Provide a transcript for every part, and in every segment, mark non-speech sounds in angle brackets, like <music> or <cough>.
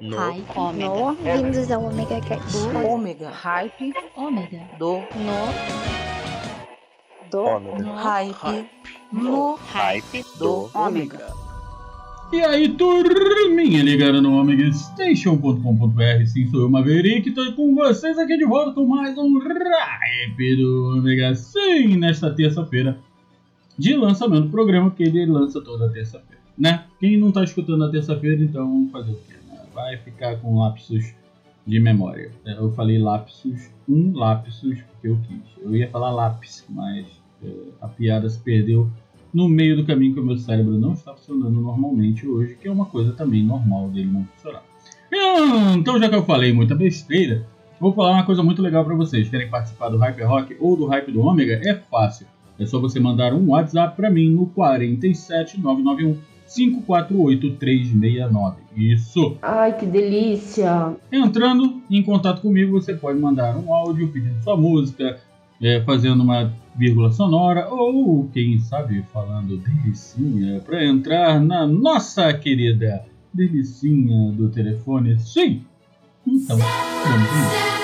No. Hype. Ômega. No, bem-vindos ao Omega Cast. Ômega. Hype. Ômega. Do. No, do, Ômega. Hype. No. Hype Do. Ômega. E aí, turminha ligada no Omega Station.com.br, sim, sou eu, Maverick, tô com vocês aqui de volta com mais um Hype do Omega, sim, nesta terça-feira de lançamento do programa, que ele lança toda terça-feira, né? Quem não tá escutando na terça-feira, então fazer o quê? Vai ficar com lapsos de memória. Eu falei lapsos, um lapsus, porque eu quis. Eu ia falar lápis, mas eh, a piada se perdeu no meio do caminho que o meu cérebro não está funcionando normalmente hoje, que é uma coisa também normal dele não funcionar. Então, já que eu falei muita besteira, vou falar uma coisa muito legal para vocês. Querem participar do Hype Rock ou do Hype do Ômega? É fácil. É só você mandar um WhatsApp para mim no 47991 548 369. Isso! Ai, que delícia! Entrando em contato comigo, você pode mandar um áudio pedindo sua música, é, fazendo uma vírgula sonora ou, quem sabe, falando delicinha para entrar na nossa querida delicinha do telefone. Sim! Então, vamos embora.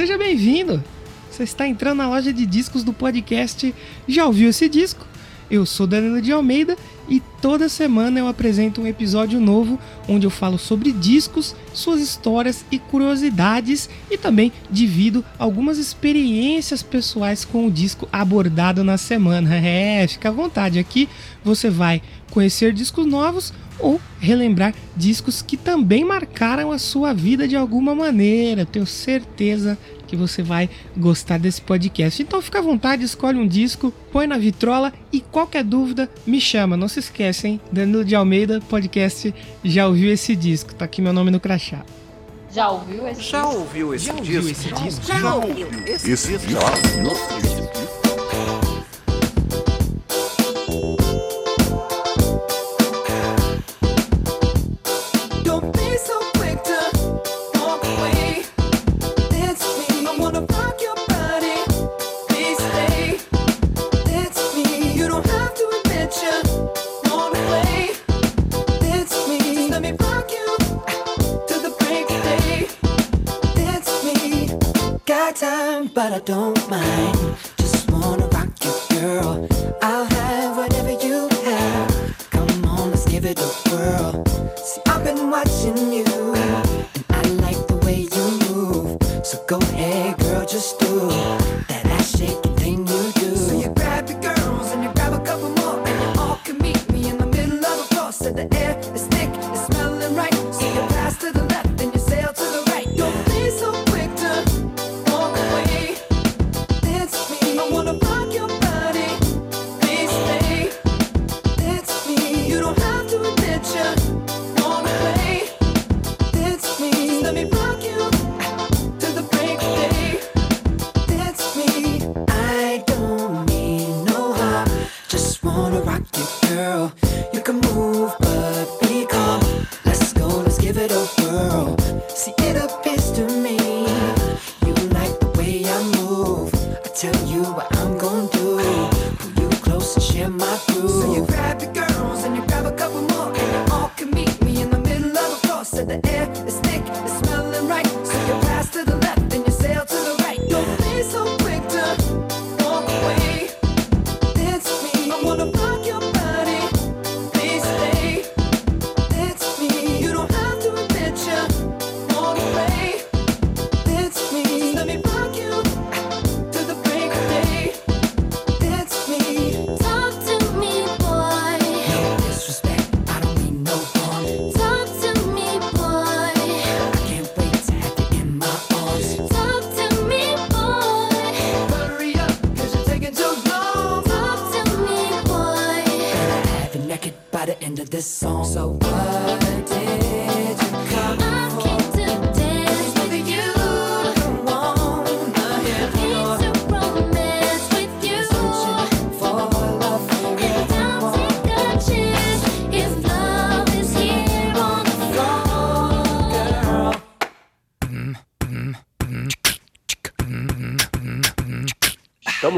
Seja bem-vindo! Você está entrando na loja de discos do podcast Já Ouviu Esse Disco? Eu sou Danilo de Almeida e toda semana eu apresento um episódio novo onde eu falo sobre discos, suas histórias e curiosidades e também divido algumas experiências pessoais com o disco abordado na semana. <laughs> É, fica à vontade aqui, você vai conhecer discos novos ou relembrar discos que também marcaram a sua vida de alguma maneira. Tenho certeza que você vai gostar desse podcast. Então fica à vontade, escolhe um disco, põe na vitrola e qualquer dúvida me chama. Não se esquece, hein? Danilo de Almeida, podcast Já ouviu esse disco? Tá aqui meu nome no crachá. Já ouviu esse já disco? Ouviu esse já disco? ouviu esse disco? Já ouviu esse disco? Já ouviu esse disco? don't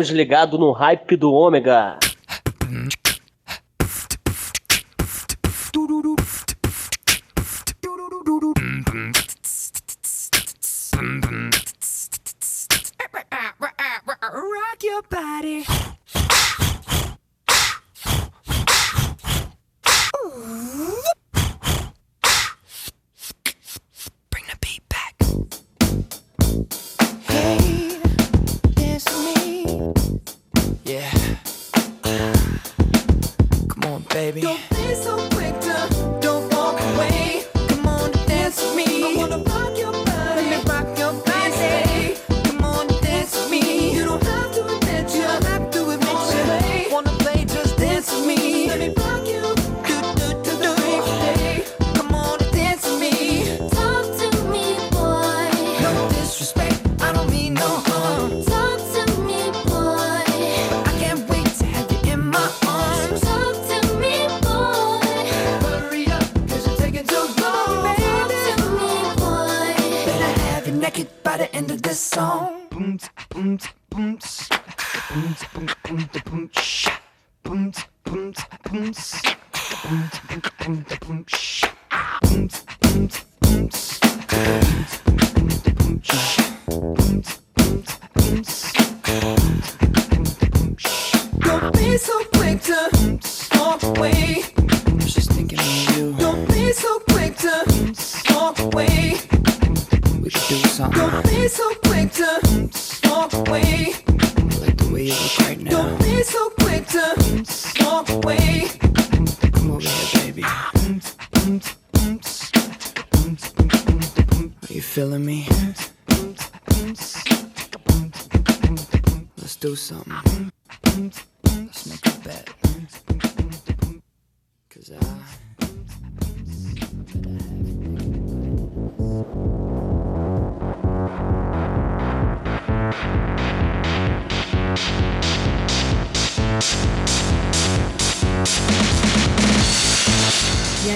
Estamos ligados no hype do ômega.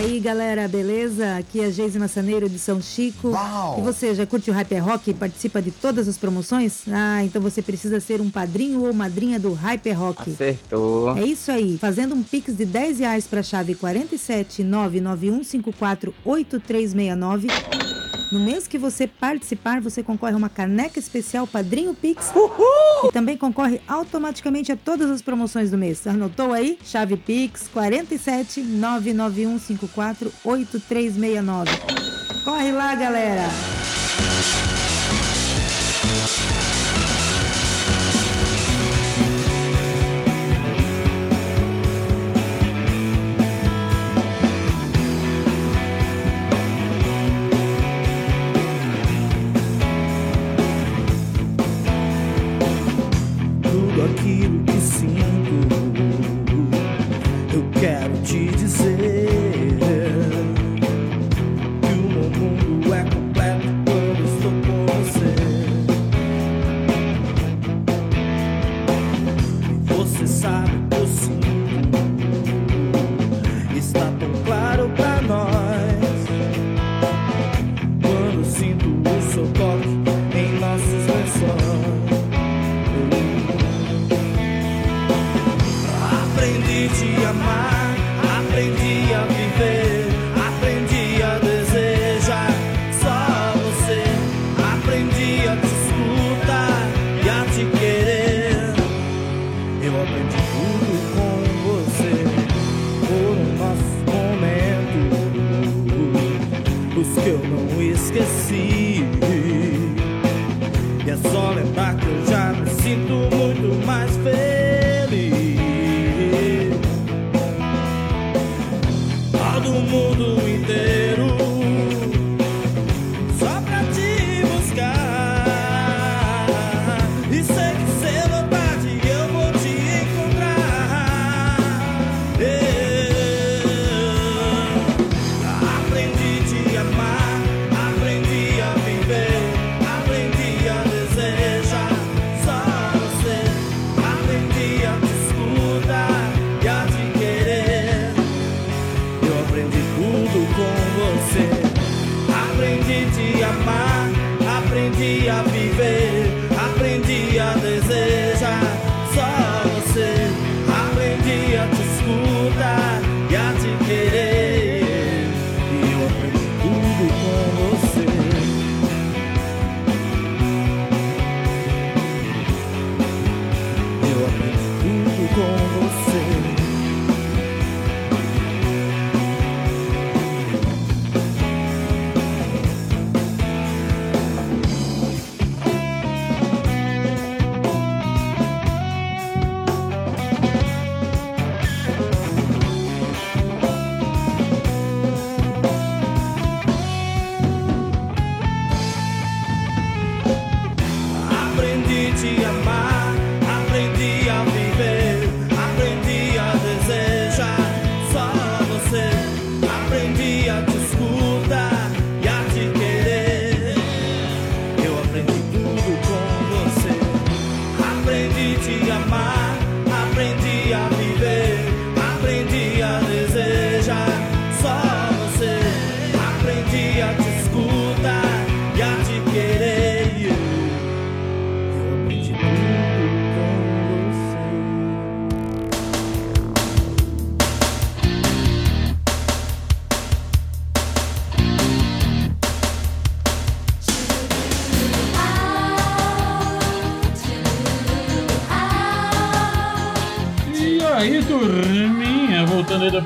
aí, galera, beleza? Aqui é a Geise Massaneiro de São Chico. Uau. E você já curte o Hyper é Rock e participa de todas as promoções? Ah, então você precisa ser um padrinho ou madrinha do Hyper é Rock. Acertou. É isso aí. Fazendo um pix de 10 reais para a chave 47 991548369. No mês que você participar, você concorre a uma caneca especial Padrinho Pix. Uhul! E também concorre automaticamente a todas as promoções do mês. Anotou aí? Chave Pix 47 991548369. Corre lá, galera! muito mais feliz. Todo mundo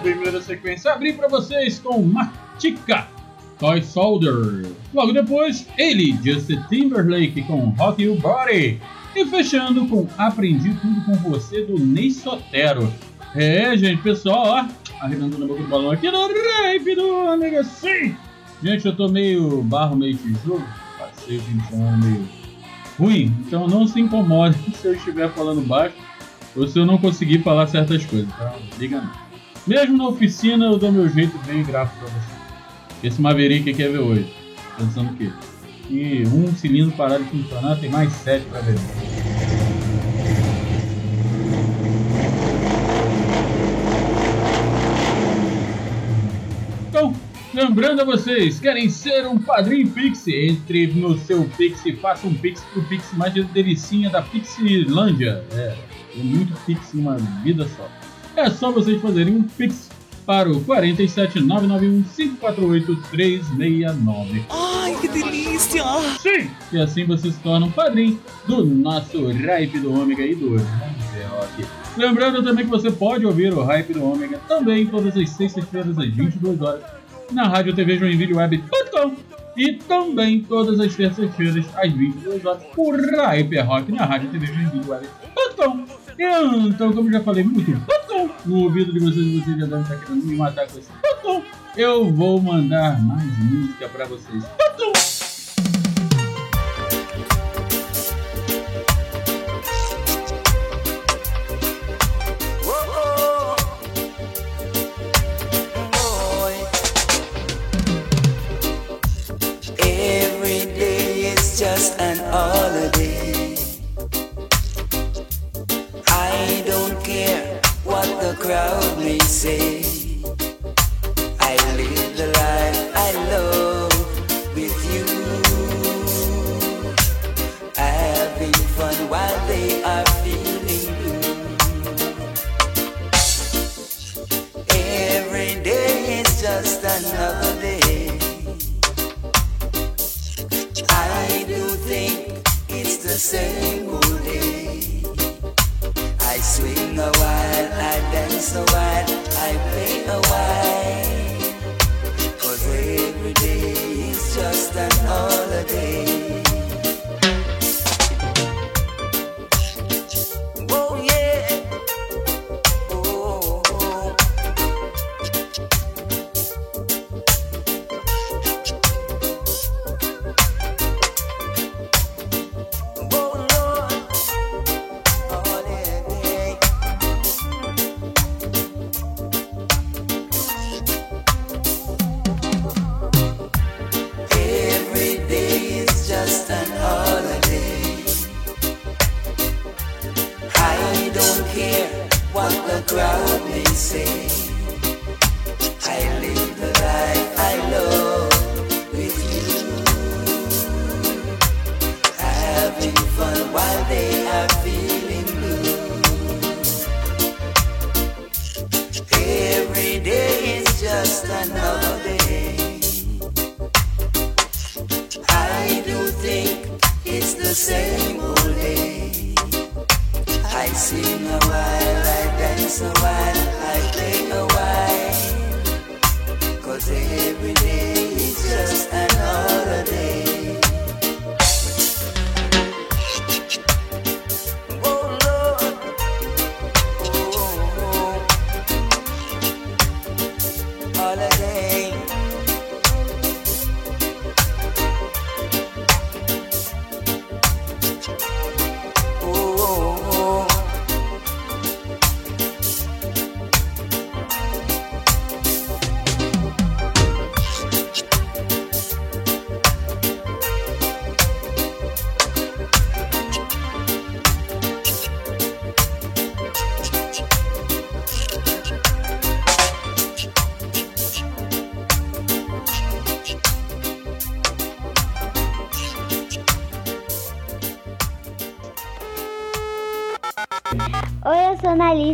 primeira sequência, abri pra vocês com Matica, Toy Soldier. Logo depois, ele, Justin Timberlake com Rock Your Body. E fechando com Aprendi Tudo Com Você do Ney Sotero. É, gente, pessoal, ó, arredondando a boca do balão aqui no Rap do Ômega, sim! Gente, eu tô meio barro, meio tijolo, passei o semana meio ruim, então não se incomode <laughs> se eu estiver falando baixo ou se eu não conseguir falar certas coisas, tá? Liga não. Mesmo na oficina eu dou meu jeito bem gráfico pra você. Esse Maverick aqui é V8. Pensando que e um cilindro parar de funcionar, tem mais sete pra ver. Então, lembrando a vocês, querem ser um padrinho Pix? Entre no seu Pix e faça um Pix pro Pix mais delicinha da Pixilândia. É, tem muito Pix em uma vida só. É só vocês fazerem um Pix para o 47991 548 369. Ai, que delícia! Sim! E assim você se torna um padrinho do nosso Hype do Ômega e do Rock. Lembrando também que você pode ouvir o Hype do Ômega também todas as sextas-feiras às 22 horas na Rádio TV Joinville Web.com e também todas as terças-feiras às 22 horas por Hype Rock na Rádio TV Joinville Então, como já falei muito no ouvido de vocês, vocês já devem estar querendo me matar com esse. Eu vou mandar mais música pra vocês.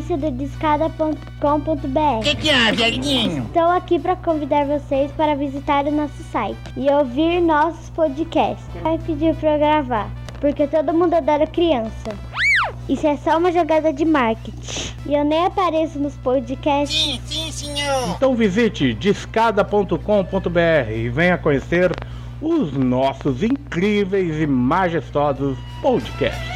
Analice do discada.com.br. Que que é, velhinho? Estou aqui para convidar vocês para visitar o nosso site e ouvir nossos podcasts. Vai pedir para eu gravar, porque todo mundo adora criança. Isso é só uma jogada de marketing. E eu nem apareço nos podcasts. Sim, sim, senhor. Então visite discada.com.br e venha conhecer os nossos incríveis e majestosos podcasts.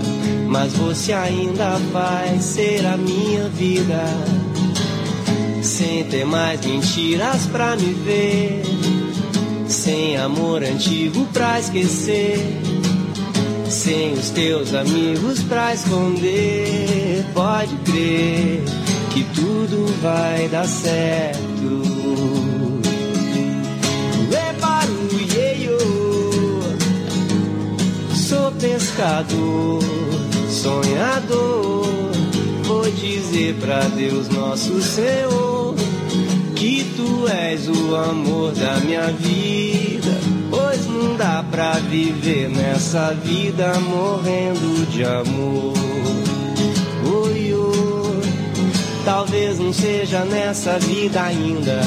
mas você ainda vai ser a minha vida. Sem ter mais mentiras pra me ver, sem amor antigo pra esquecer, sem os teus amigos pra esconder. Pode crer que tudo vai dar certo. Sou pescador, sonhador. Vou dizer pra Deus nosso Senhor que tu és o amor da minha vida. Pois não dá pra viver nessa vida morrendo de amor. Oi, oi. Talvez não seja nessa vida ainda,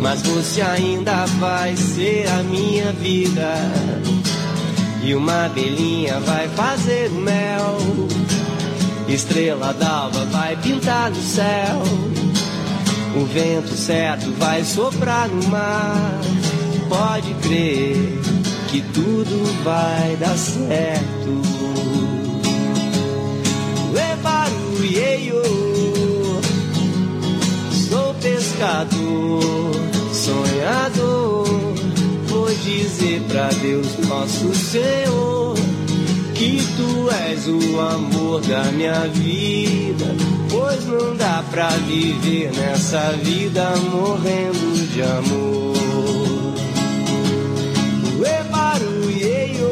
mas você ainda vai ser a minha vida. E uma abelhinha vai fazer o mel, estrela d'alva vai pintar no céu. O vento certo vai soprar no mar. Pode crer que tudo vai dar certo. Ebaruieio, sou pescador, sonhador. Vou dizer pra Deus, nosso Senhor, que tu és o amor da minha vida. Pois não dá pra viver nessa vida morrendo de amor. Ebaruieio,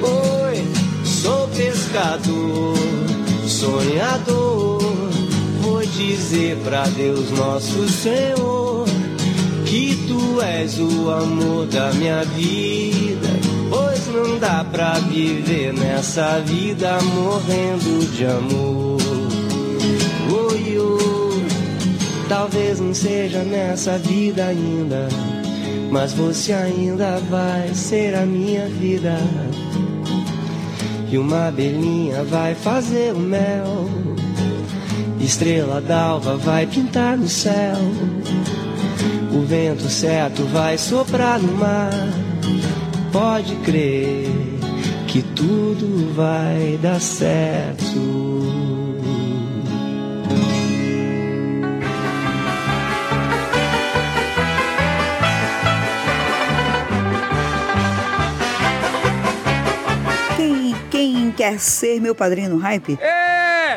oi, sou pescador, sonhador. Vou dizer pra Deus, nosso Senhor, que tu és o amor da minha vida. Pois não dá pra viver nessa vida morrendo de amor. Oi, oi, talvez não seja nessa vida ainda, mas você ainda vai ser a minha vida. E uma abelhinha vai fazer o mel, estrela d'alva vai pintar no céu. O vento certo vai soprar no mar. Pode crer que tudo vai dar certo. Quem, quem quer ser meu padrinho no hype?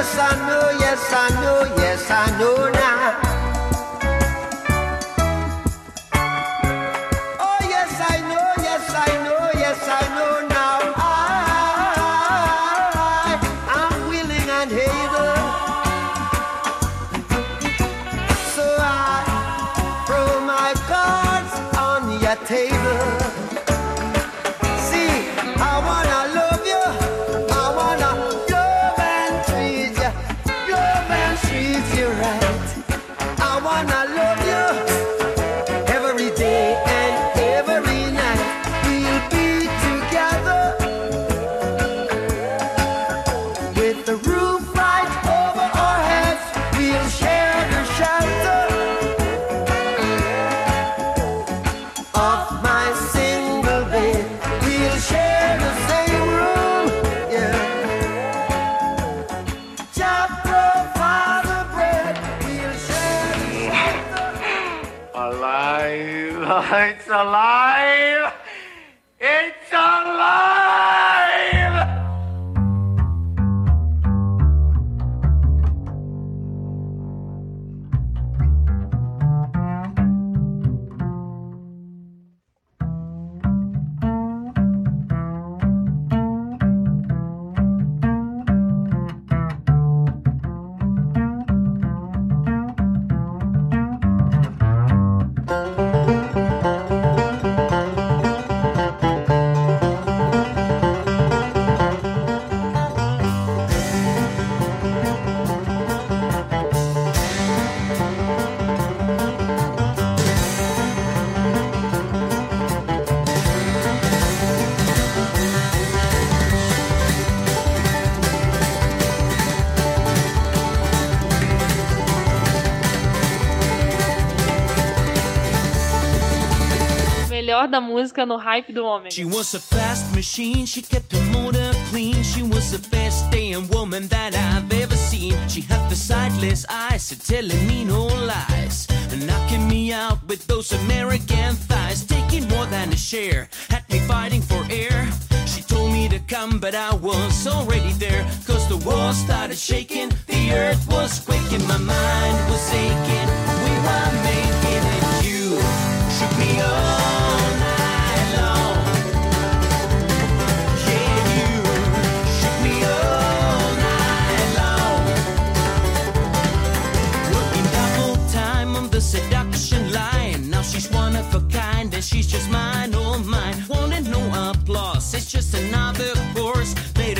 yes I know, yes I know, yes I know. Melhor da música no hype do. She was a fast machine, she kept the motor clean. She was the best damn woman that I've ever seen. She had the sightless eyes, telling me no lies. Knocking me out with those American thighs, taking more than a share. Had me fighting for air. She told me to come, but I was already there. Cause the world started shaking, the earth was quaking, my mind was aching. We were making it, you shook me all seduction line. Now she's one of a kind, and she's just mine, oh mine. Wanted no applause, it's just another course. Later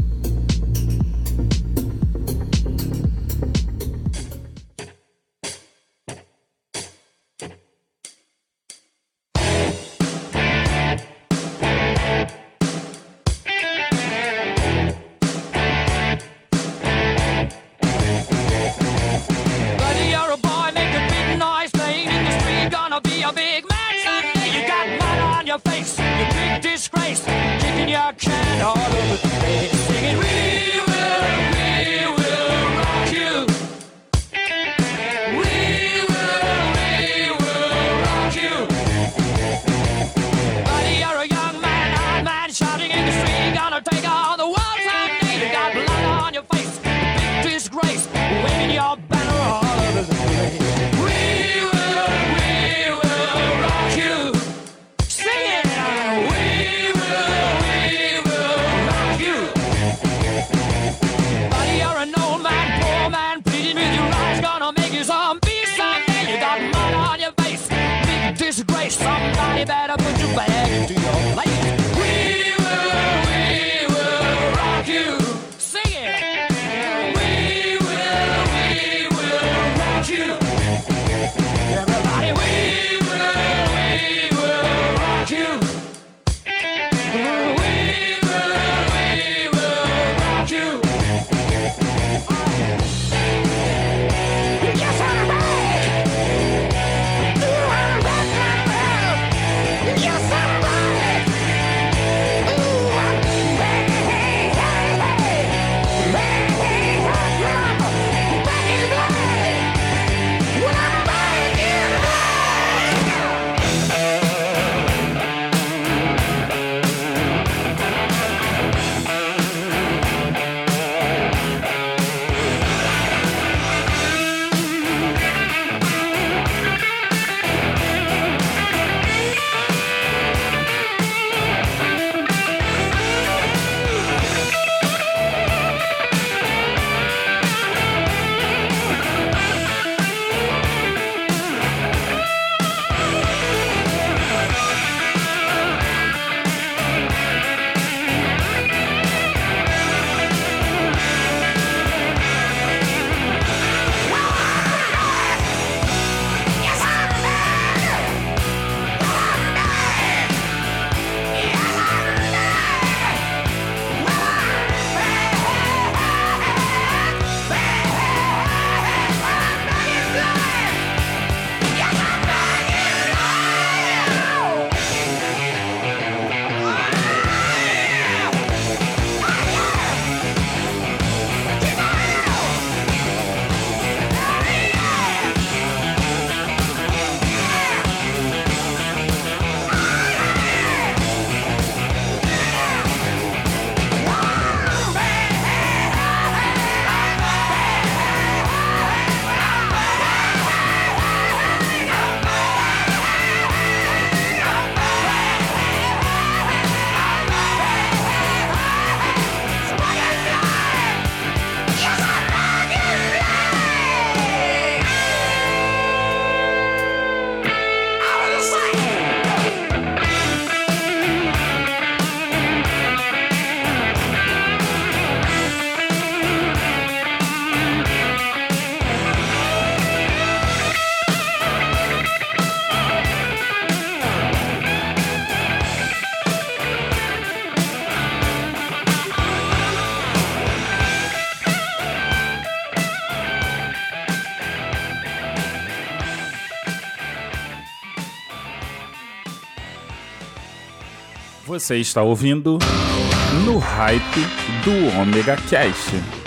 Você está ouvindo no hype do Omega Cast.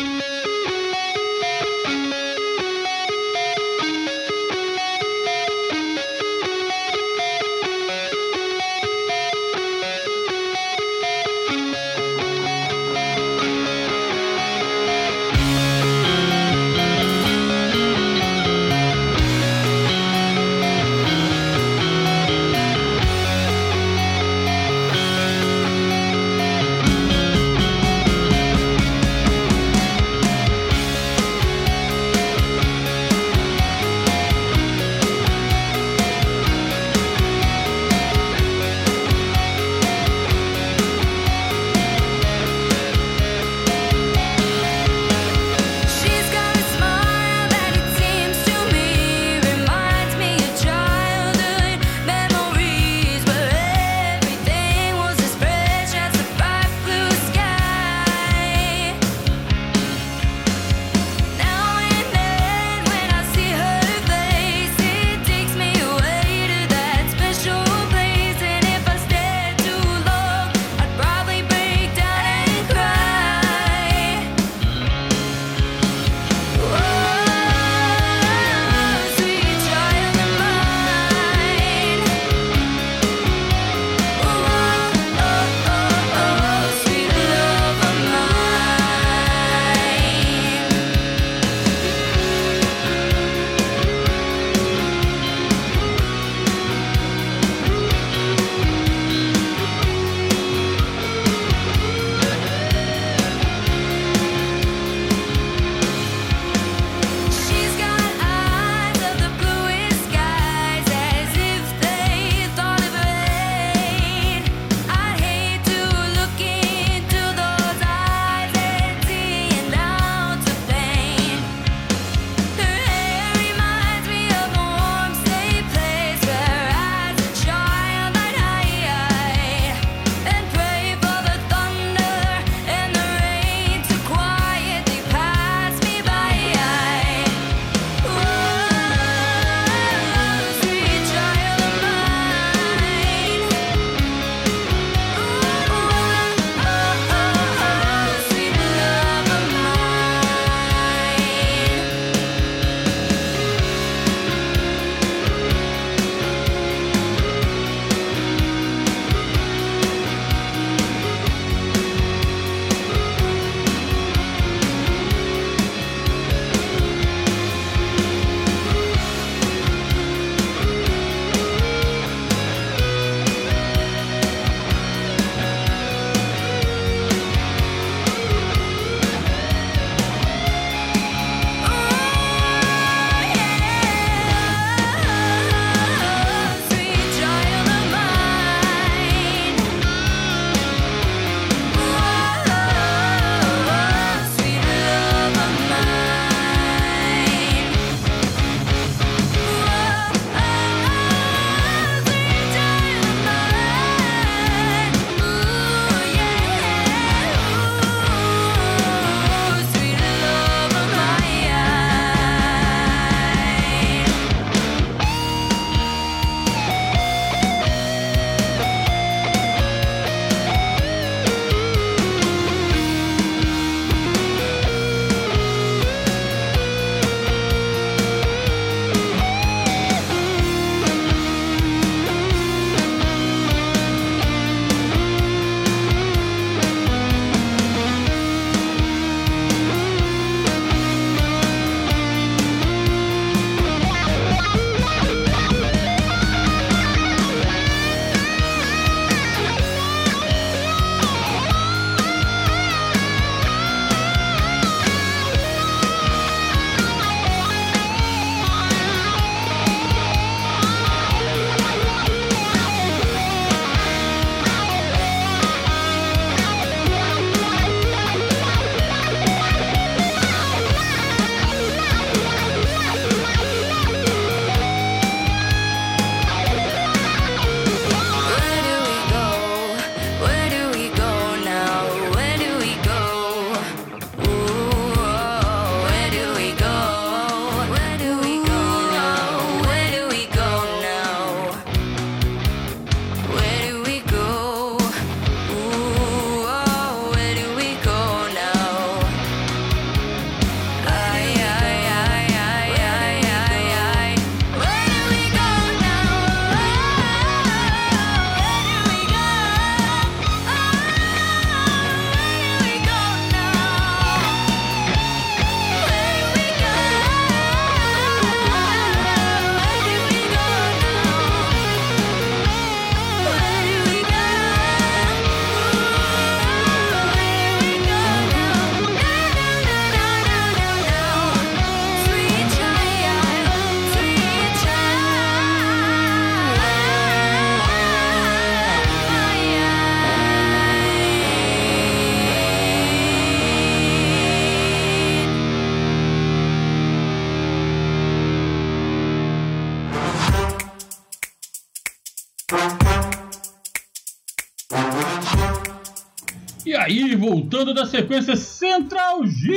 Voltando da sequência central gigante,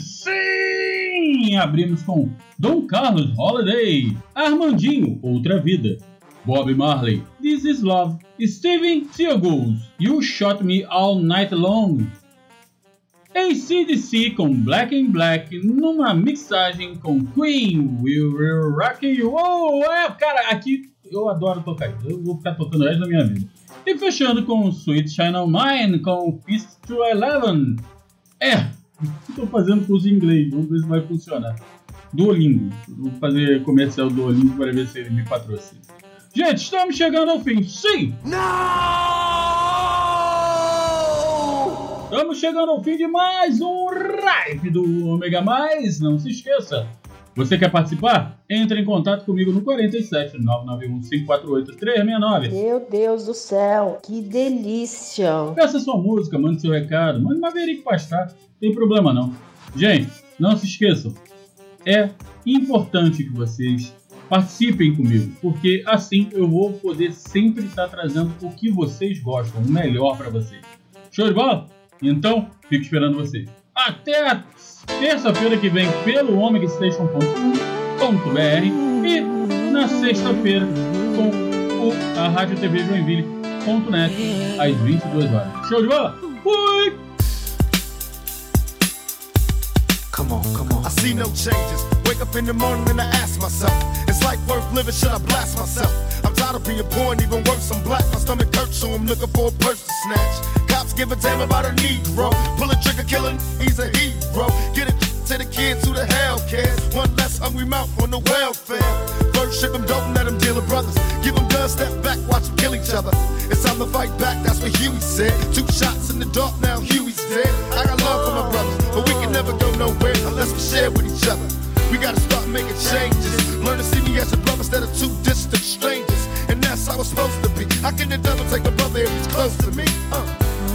sim! Abrimos com Dom Carlos Holiday, Armandinho, Outra Vida, Bob Marley, This Is Love, Steven Seagulls, You Shot Me All Night Long, ACDC com Black in Black numa mixagem com Queen, We Will Rock You. Oh, é, cara, aqui eu adoro tocar isso. Eu vou ficar tocando o resto da minha vida. E fechando com Sweet Shine On Mine com Fist to Eleven. É, estou fazendo curso de inglês, vamos ver se vai funcionar. Duolingo. Vou fazer comercial do Duolingo para ver se ele me patrocina. Gente, estamos chegando ao fim. Sim! Estamos chegando ao fim de mais um Ripe do Omega Mais. Não se esqueça, você quer participar? Entre em contato comigo no 47 991 548 369. Meu Deus do céu, que delícia! Peça sua música, mande seu recado, mande Maverick pastar, não tem problema não. Gente, não se esqueçam, é importante que vocês participem comigo, porque assim eu vou poder sempre estar trazendo o que vocês gostam, o melhor para vocês. Show de bola? Então, fico esperando vocês. Até a terça-feira que vem pelo omegastation.com.br e na sexta-feira com o, a Rádio TV Joinville.net às 22 horas. Show de bola? Fui! Come on, come on. I see no changes. Wake up in the morning and I ask myself, is life worth living? Should I blast myself? I'm tired of being poor and even worse, I'm black. My stomach hurts, so I'm looking for a purse to snatch. Cops give a damn about a Negro. Pull a trigger, killing, he's a hero. Get it to the kids who the hell cares. One less hungry mouth on the welfare. First ship them, don't let them deal with brothers. Give them guns, step back, watch them kill each other. It's time to fight back, that's what Huey said. Two shots in the dark, now Huey's dead. I got love for my brothers, but we can never go nowhere unless we share with each other. We gotta start making changes. Learn to see me as a brother instead of two distant strangers. And that's how it's supposed to be. How can devil take a brother if he's close to me? Uh.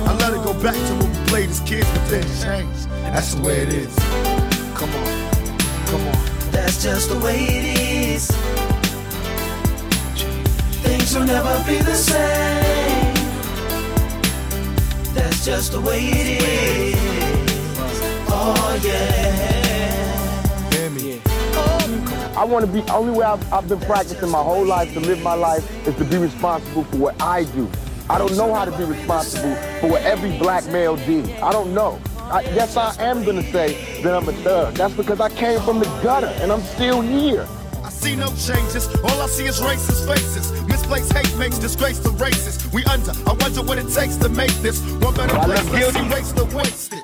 I let it go back to when we played as kids, but then changed. That's the way it is. Come on, come on. That's just the way it is. Things will never be the same. That's just the way it is. Oh yeah. Hear me. I want to be, only way I've, I've been practicing my whole life to live my life is to be responsible for what I do. I don't know how to be responsible for what every black male did. I don't know. I, yes, I am going to say that I'm a thug. That's because I came from the gutter and I'm still here. I see no changes. All I see is racist faces. Misplaced hate makes disgrace to races. We under. I wonder what it takes to make this one better place. Let's erase the wasted.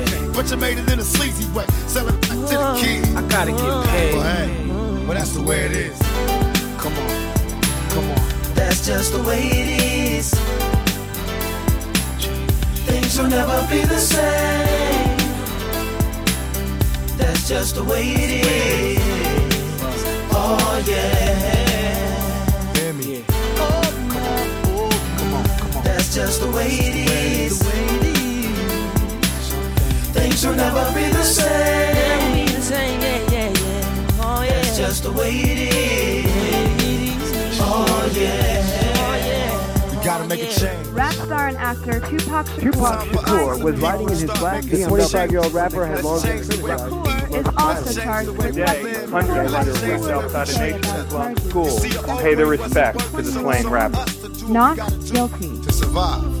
But you made it in a sleazy way. Selling back to the kids. I gotta get paid. Well, hey, well, that's the way it is. Come on, come on. That's just the way it is. Things will never be the same. That's just the way it is. Oh yeah. Hear me. Oh, oh, that's just the way it is. Things will never be the same. That's just the way it is. Oh, oh yeah. You gotta make a change. Rap star and actor Tupac Shakur, Tupac Shakur was riding in his black. The 25 year old rapper had long been criticized. is also charged with Today, hundreds of immigrants outside the nation as well school and pay their respects to the slain rapper. not guilty. to survive.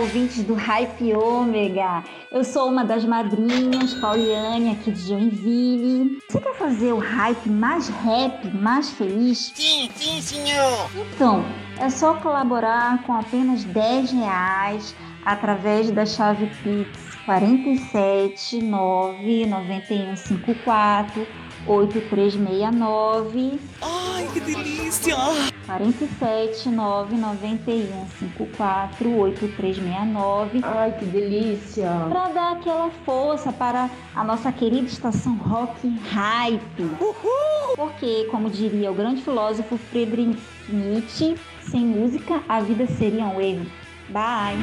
Ouvintes do Hype Ômega. Eu sou uma das madrinhas, Pauliane, aqui de Joinville. Você quer fazer o hype mais rap, mais feliz? Sim, sim, senhor. Então, é só colaborar com apenas 10 reais através da chave Pix 47 9 9154 8369. Ai, que delícia! 47 991 54 8369. Ai, que delícia! Para dar aquela força para a nossa querida estação Rock Hype. Uhul! Porque, como diria o grande filósofo Friedrich Nietzsche, sem música a vida seria um erro. Bye!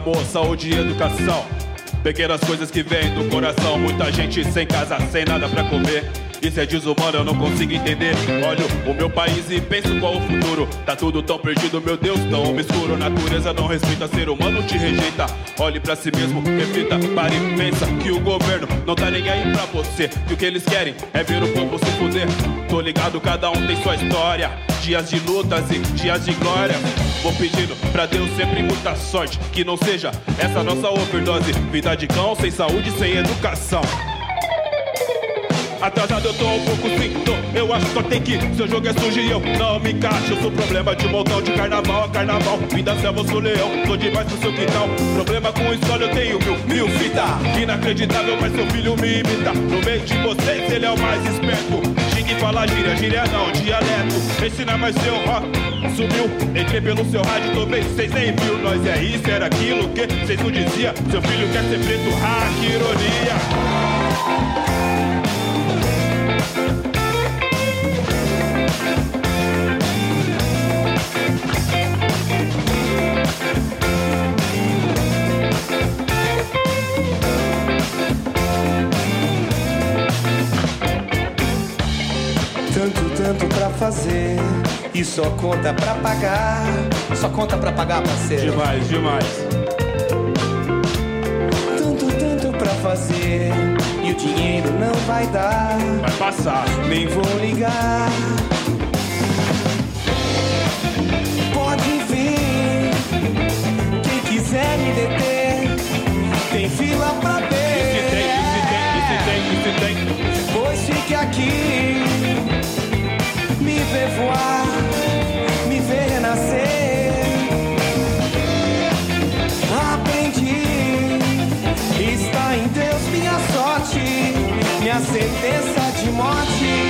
Amor, saúde e educação. Pequenas coisas que vêm do coração. Muita gente sem casa, sem nada pra comer. Isso é desumano, eu não consigo entender. Olho o meu país e penso qual o futuro. Tá tudo tão perdido, meu Deus, tão obscuro. Natureza não respeita, ser humano te rejeita. Olhe pra si mesmo, reflita, pare e pensa que o governo não tá nem aí pra você. Que o que eles querem é ver o povo se fuder. Tô ligado, cada um tem sua história. Dias de lutas e dias de glória. Vou pedindo pra Deus sempre muita sorte. Que não seja essa nossa overdose. Vida de cão, sem saúde, sem educação. Atrasado eu tô um pouco sim, tô. Eu acho que só tem que Seu jogo é sujo e eu não me encaixo sou problema de montão de carnaval a carnaval Vida selva, eu sou leão, tô demais pro seu quintal Problema com escola eu tenho mil, mil fita Inacreditável, mas seu filho me imita No meio de vocês ele é o mais esperto Xingue e fala gíria, gíria não, dialeto Ensina mais seu rock Sumiu, entrei pelo seu rádio, tomei, vocês nem viu. Nós é isso, era aquilo que vocês não dizia. Seu filho quer ser preto, ah, que ironia fazer e só conta pra pagar. Só conta pra pagar, parceiro. Demais, demais. Tanto, tanto pra fazer e o dinheiro não vai dar. Vai passar. Nem vou ligar. Pode vir, quem quiser me deter, tem fila pra me ver renascer. Aprendi, está em Deus minha sorte, minha sentença de morte.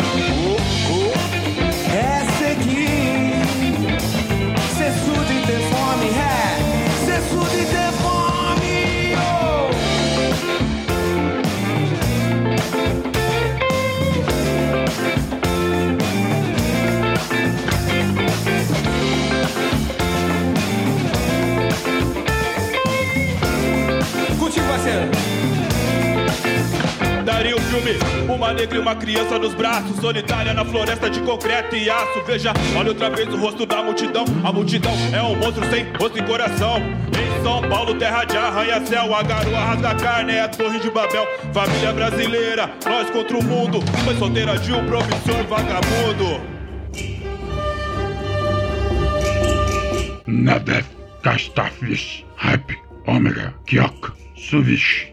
Filme, uma negra e uma criança nos braços, solitária na floresta de concreto e aço. Veja, olha outra vez o rosto da multidão. A multidão é um monstro sem rosto e coração. Em São Paulo, terra de arranha-céu, a garoa rasga carne, é a torre de Babel. Família brasileira, nós contra o mundo. Foi solteira de um promissor vagabundo. Nabeth, Castafish, Hype, Omega, Kyok, Suvish.